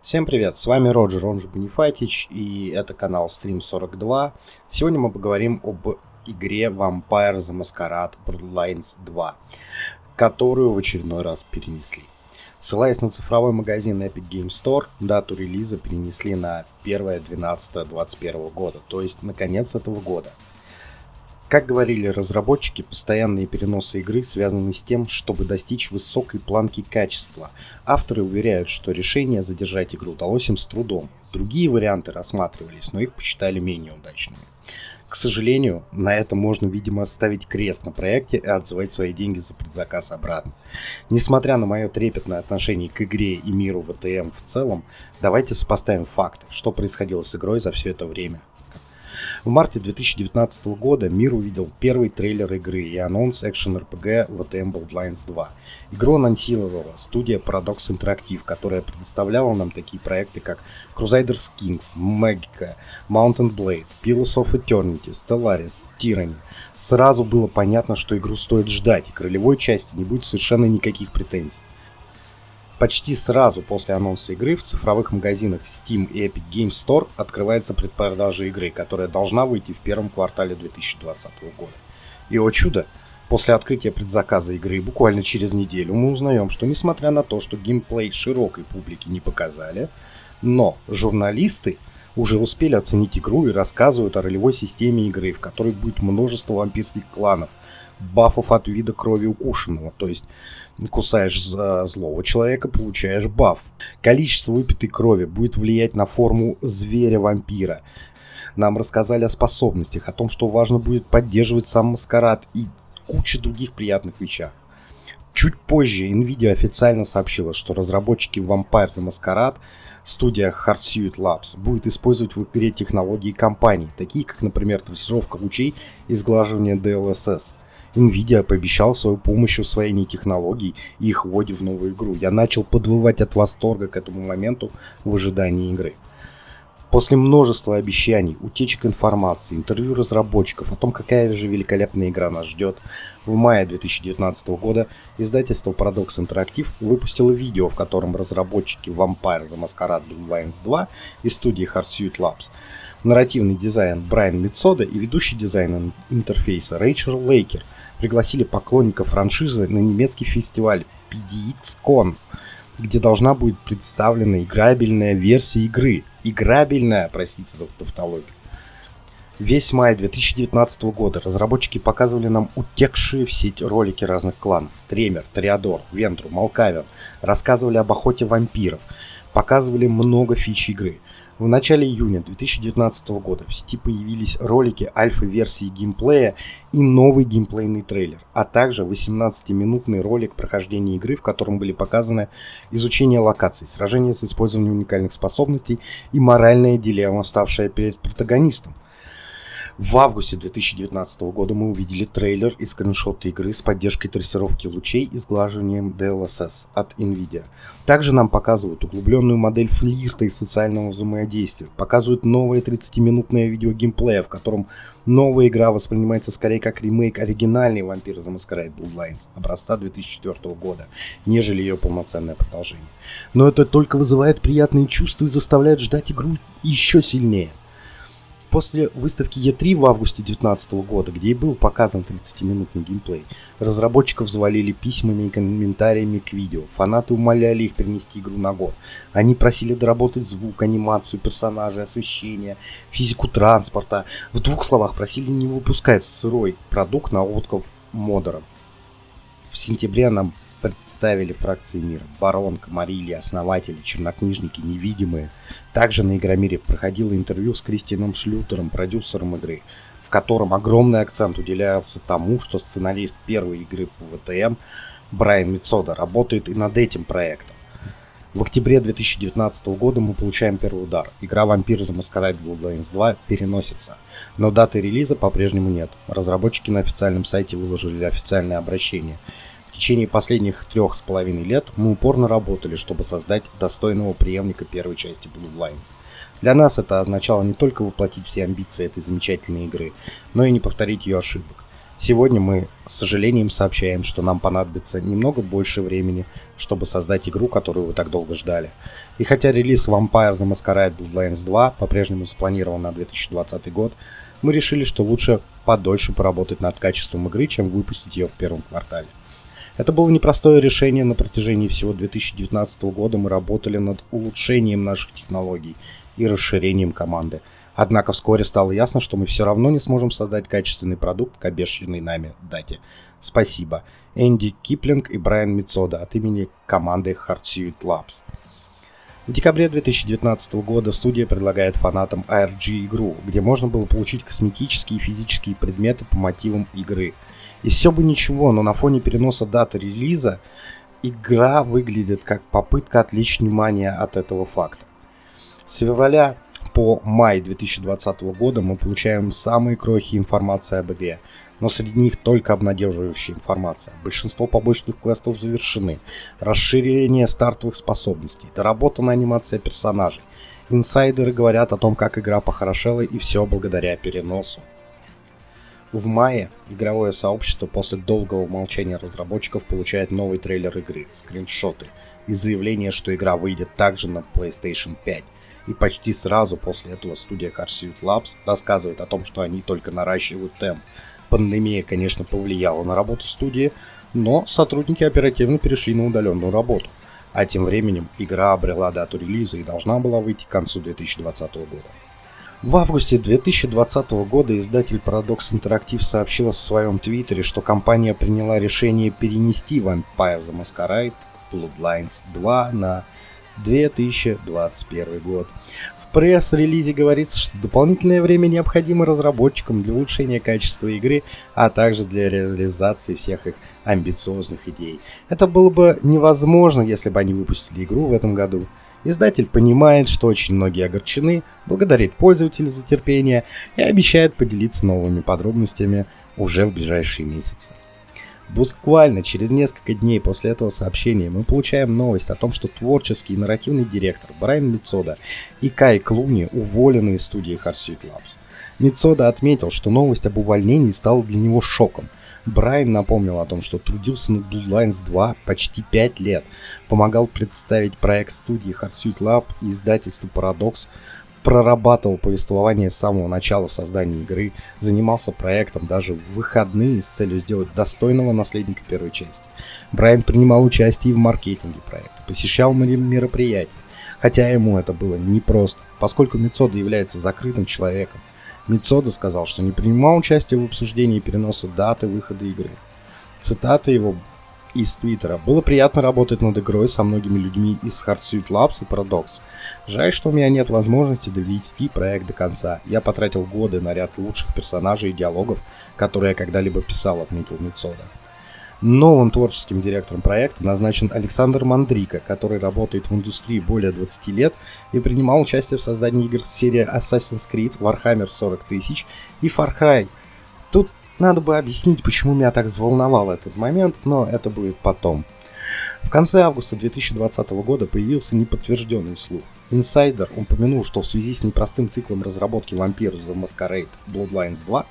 Всем привет, с вами Роджер, он же Бонифатич, и это канал Stream 42. Сегодня мы поговорим об игре Vampire the Masquerade Bloodlines 2, которую в очередной раз перенесли. Ссылаясь на цифровой магазин Epic Game Store, дату релиза перенесли на 1.12.21 года, то есть на конец этого года – как говорили разработчики, постоянные переносы игры связаны с тем, чтобы достичь высокой планки качества. Авторы уверяют, что решение задержать игру удалось им с трудом. Другие варианты рассматривались, но их посчитали менее удачными. К сожалению, на этом можно, видимо, ставить крест на проекте и отзывать свои деньги за предзаказ обратно. Несмотря на мое трепетное отношение к игре и миру ВТМ в целом, давайте сопоставим факты, что происходило с игрой за все это время. В марте 2019 года мир увидел первый трейлер игры и анонс экшен-РПГ VTM Bloodlines 2. Игру анонсировала студия Paradox Interactive, которая предоставляла нам такие проекты, как Crusaders Kings, Magica, Mountain Blade, Pillars of Eternity, Stellaris, Tyranny. Сразу было понятно, что игру стоит ждать, и к ролевой части не будет совершенно никаких претензий. Почти сразу после анонса игры в цифровых магазинах Steam и Epic Games Store открывается предпродажа игры, которая должна выйти в первом квартале 2020 года. И о чудо, после открытия предзаказа игры буквально через неделю мы узнаем, что несмотря на то, что геймплей широкой публике не показали, но журналисты уже успели оценить игру и рассказывают о ролевой системе игры, в которой будет множество вампирских кланов, бафов от вида крови укушенного, то есть кусаешь за злого человека, получаешь баф. Количество выпитой крови будет влиять на форму зверя-вампира. Нам рассказали о способностях, о том, что важно будет поддерживать сам маскарад и куча других приятных вещах. Чуть позже Nvidia официально сообщила, что разработчики Vampire the Masquerade студия Hardsuit Labs будет использовать в игре технологии компаний, такие как, например, трассировка лучей и сглаживание DLSS – Nvidia пообещал свою помощь в освоении технологий и их вводе в новую игру. Я начал подвывать от восторга к этому моменту в ожидании игры. После множества обещаний, утечек информации, интервью разработчиков о том, какая же великолепная игра нас ждет, в мае 2019 года издательство Paradox Interactive выпустило видео, в котором разработчики Vampire The Masquerade Bloodlines 2 из студии Hardsuit Labs, нарративный дизайн Брайан Митсода и ведущий дизайн интерфейса Рэйчел Лейкер – пригласили поклонников франшизы на немецкий фестиваль PDX-Con, где должна будет представлена играбельная версия игры. Играбельная, простите за тавтологию. Весь май 2019 года разработчики показывали нам утекшие в сеть ролики разных кланов. Тремер, Тореадор, Вентру, Малкавер. Рассказывали об охоте вампиров. Показывали много фич игры. В начале июня 2019 года в сети появились ролики альфа-версии геймплея и новый геймплейный трейлер, а также 18-минутный ролик прохождения игры, в котором были показаны изучение локаций, сражения с использованием уникальных способностей и моральная дилемма, ставшая перед протагонистом – в августе 2019 года мы увидели трейлер и скриншоты игры с поддержкой трассировки лучей и сглаживанием DLSS от NVIDIA. Также нам показывают углубленную модель флирта и социального взаимодействия, показывают новое 30-минутное видео геймплея, в котором новая игра воспринимается скорее как ремейк оригинальной Vampire the Masquerade Bloodlines образца 2004 года, нежели ее полноценное продолжение. Но это только вызывает приятные чувства и заставляет ждать игру еще сильнее. После выставки E3 в августе 2019 года, где и был показан 30-минутный геймплей, разработчиков завалили письмами и комментариями к видео. Фанаты умоляли их перенести игру на год. Они просили доработать звук, анимацию персонажей, освещение, физику транспорта. В двух словах просили не выпускать сырой продукт на откуп модерам. В сентябре нам представили фракции мира. Барон, Камарильи, основатели, чернокнижники, невидимые. Также на Игромире проходило интервью с Кристианом Шлютером, продюсером игры, в котором огромный акцент уделялся тому, что сценарист первой игры по ВТМ Брайан Мицода работает и над этим проектом. В октябре 2019 года мы получаем первый удар. Игра Vampire The Masquerade Bloodlines 2 переносится, но даты релиза по-прежнему нет. Разработчики на официальном сайте выложили официальное обращение – течение последних трех с половиной лет мы упорно работали, чтобы создать достойного преемника первой части Blue Lines. Для нас это означало не только воплотить все амбиции этой замечательной игры, но и не повторить ее ошибок. Сегодня мы с сожалением сообщаем, что нам понадобится немного больше времени, чтобы создать игру, которую вы так долго ждали. И хотя релиз Vampire The Masquerade Bloodlines 2 по-прежнему запланирован на 2020 год, мы решили, что лучше подольше поработать над качеством игры, чем выпустить ее в первом квартале. Это было непростое решение. На протяжении всего 2019 года мы работали над улучшением наших технологий и расширением команды – Однако вскоре стало ясно, что мы все равно не сможем создать качественный продукт к обещанной нами дате. Спасибо. Энди Киплинг и Брайан Мицода от имени команды Hardsuit Labs. В декабре 2019 года студия предлагает фанатам ARG игру, где можно было получить косметические и физические предметы по мотивам игры. И все бы ничего, но на фоне переноса даты релиза игра выглядит как попытка отвлечь внимание от этого факта. С февраля по май 2020 года мы получаем самые крохи информации об игре, но среди них только обнадеживающая информация. Большинство побочных квестов завершены, расширение стартовых способностей, доработана анимация персонажей. Инсайдеры говорят о том, как игра похорошела и все благодаря переносу. В мае игровое сообщество после долгого молчания разработчиков получает новый трейлер игры, скриншоты и заявление, что игра выйдет также на PlayStation 5 и почти сразу после этого студия Harsuit Labs рассказывает о том, что они только наращивают темп. Пандемия, конечно, повлияла на работу студии, но сотрудники оперативно перешли на удаленную работу. А тем временем игра обрела дату релиза и должна была выйти к концу 2020 года. В августе 2020 года издатель Paradox Interactive сообщила в своем твиттере, что компания приняла решение перенести Vampire the Masquerade Bloodlines 2 на 2021 год. В пресс-релизе говорится, что дополнительное время необходимо разработчикам для улучшения качества игры, а также для реализации всех их амбициозных идей. Это было бы невозможно, если бы они выпустили игру в этом году. Издатель понимает, что очень многие огорчены, благодарит пользователей за терпение и обещает поделиться новыми подробностями уже в ближайшие месяцы. Буквально через несколько дней после этого сообщения мы получаем новость о том, что творческий и нарративный директор Брайан Мицода и Кай Клуни уволены из студии Harsuit Labs. Мицода отметил, что новость об увольнении стала для него шоком. Брайан напомнил о том, что трудился над Bloodlines 2 почти 5 лет, помогал представить проект студии Harsuit Lab и издательству Paradox, прорабатывал повествование с самого начала создания игры, занимался проектом даже в выходные с целью сделать достойного наследника первой части. Брайан принимал участие и в маркетинге проекта, посещал мероприятия, хотя ему это было непросто, поскольку Мицода является закрытым человеком. Мицода сказал, что не принимал участие в обсуждении переноса даты выхода игры. Цитата его из Твиттера. Было приятно работать над игрой со многими людьми из Hardsuit Labs и Paradox. Жаль, что у меня нет возможности довести проект до конца. Я потратил годы на ряд лучших персонажей и диалогов, которые я когда-либо писал, отметил Мицода. Новым творческим директором проекта назначен Александр Мандрика, который работает в индустрии более 20 лет и принимал участие в создании игр серии Assassin's Creed, Warhammer 40 тысяч и Far Cry. Тут надо бы объяснить, почему меня так взволновал этот момент, но это будет потом. В конце августа 2020 года появился неподтвержденный слух. Инсайдер упомянул, что в связи с непростым циклом разработки Vampire The Masquerade Bloodlines 2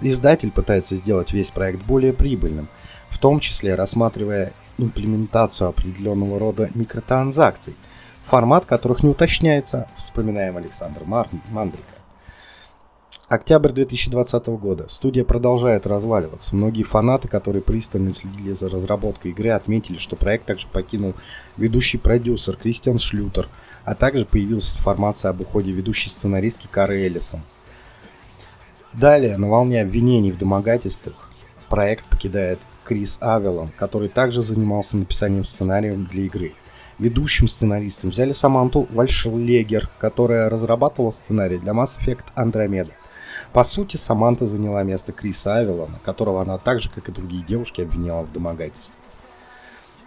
издатель пытается сделать весь проект более прибыльным, в том числе рассматривая имплементацию определенного рода микротранзакций, формат которых не уточняется, вспоминаем Александр Мандрика. Октябрь 2020 года. Студия продолжает разваливаться. Многие фанаты, которые пристально следили за разработкой игры, отметили, что проект также покинул ведущий продюсер Кристиан Шлютер, а также появилась информация об уходе ведущей сценаристки Кары Эллисон. Далее, на волне обвинений в домогательствах, проект покидает Крис Авелон, который также занимался написанием сценариев для игры. Ведущим сценаристом взяли Саманту Вальшлегер, которая разрабатывала сценарий для Mass Effect Andromeda. По сути, Саманта заняла место Криса Авелона, которого она так же, как и другие девушки, обвиняла в домогательстве.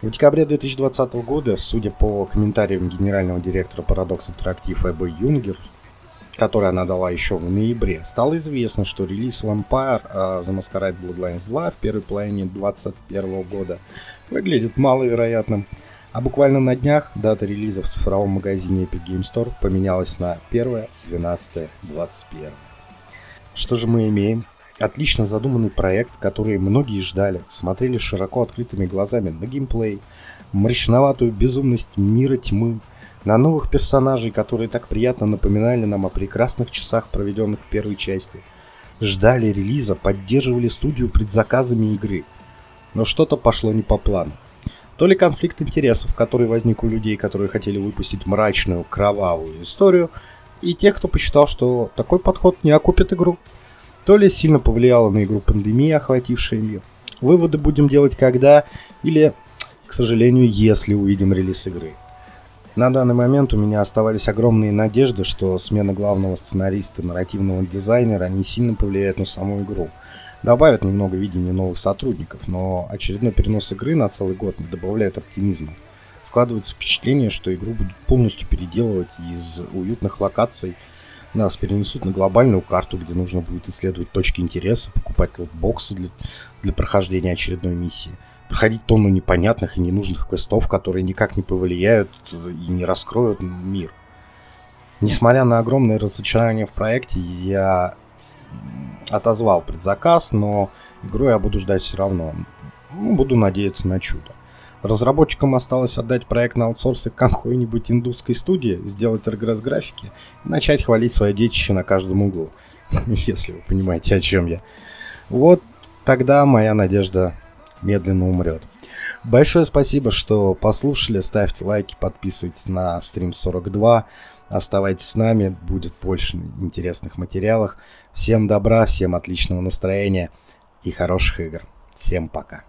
В декабре 2020 года, судя по комментариям генерального директора Paradox Interactive Эбби Юнгер, который она дала еще в ноябре, стало известно, что релиз Vampire uh, The Masquerade Bloodlines 2 в первой половине 2021 года выглядит маловероятным, а буквально на днях дата релиза в цифровом магазине Epic Game Store поменялась на 1 12 21 что же мы имеем? Отлично задуманный проект, который многие ждали, смотрели широко открытыми глазами на геймплей, мрачноватую безумность мира тьмы, на новых персонажей, которые так приятно напоминали нам о прекрасных часах, проведенных в первой части. Ждали релиза, поддерживали студию предзаказами игры. Но что-то пошло не по плану. То ли конфликт интересов, который возник у людей, которые хотели выпустить мрачную, кровавую историю, и тех, кто посчитал, что такой подход не окупит игру. То ли сильно повлияла на игру пандемия, охватившая ее. Выводы будем делать когда или, к сожалению, если увидим релиз игры. На данный момент у меня оставались огромные надежды, что смена главного сценариста нарративного дизайнера не сильно повлияет на саму игру. Добавят немного видения новых сотрудников, но очередной перенос игры на целый год не добавляет оптимизма. Складывается впечатление, что игру будут полностью переделывать из уютных локаций нас перенесут на глобальную карту, где нужно будет исследовать точки интереса, покупать боксы для, для прохождения очередной миссии – проходить тонну непонятных и ненужных квестов, которые никак не повлияют и не раскроют мир. Несмотря на огромное разочарование в проекте, я отозвал предзаказ, но игру я буду ждать все равно. Ну, буду надеяться на чудо. Разработчикам осталось отдать проект на аутсорсе какой-нибудь индусской студии, сделать регресс графики и начать хвалить свое детище на каждом углу. Если вы понимаете, о чем я. Вот тогда моя надежда медленно умрет. Большое спасибо, что послушали. Ставьте лайки, подписывайтесь на стрим 42. Оставайтесь с нами, будет больше интересных материалов. Всем добра, всем отличного настроения и хороших игр. Всем пока.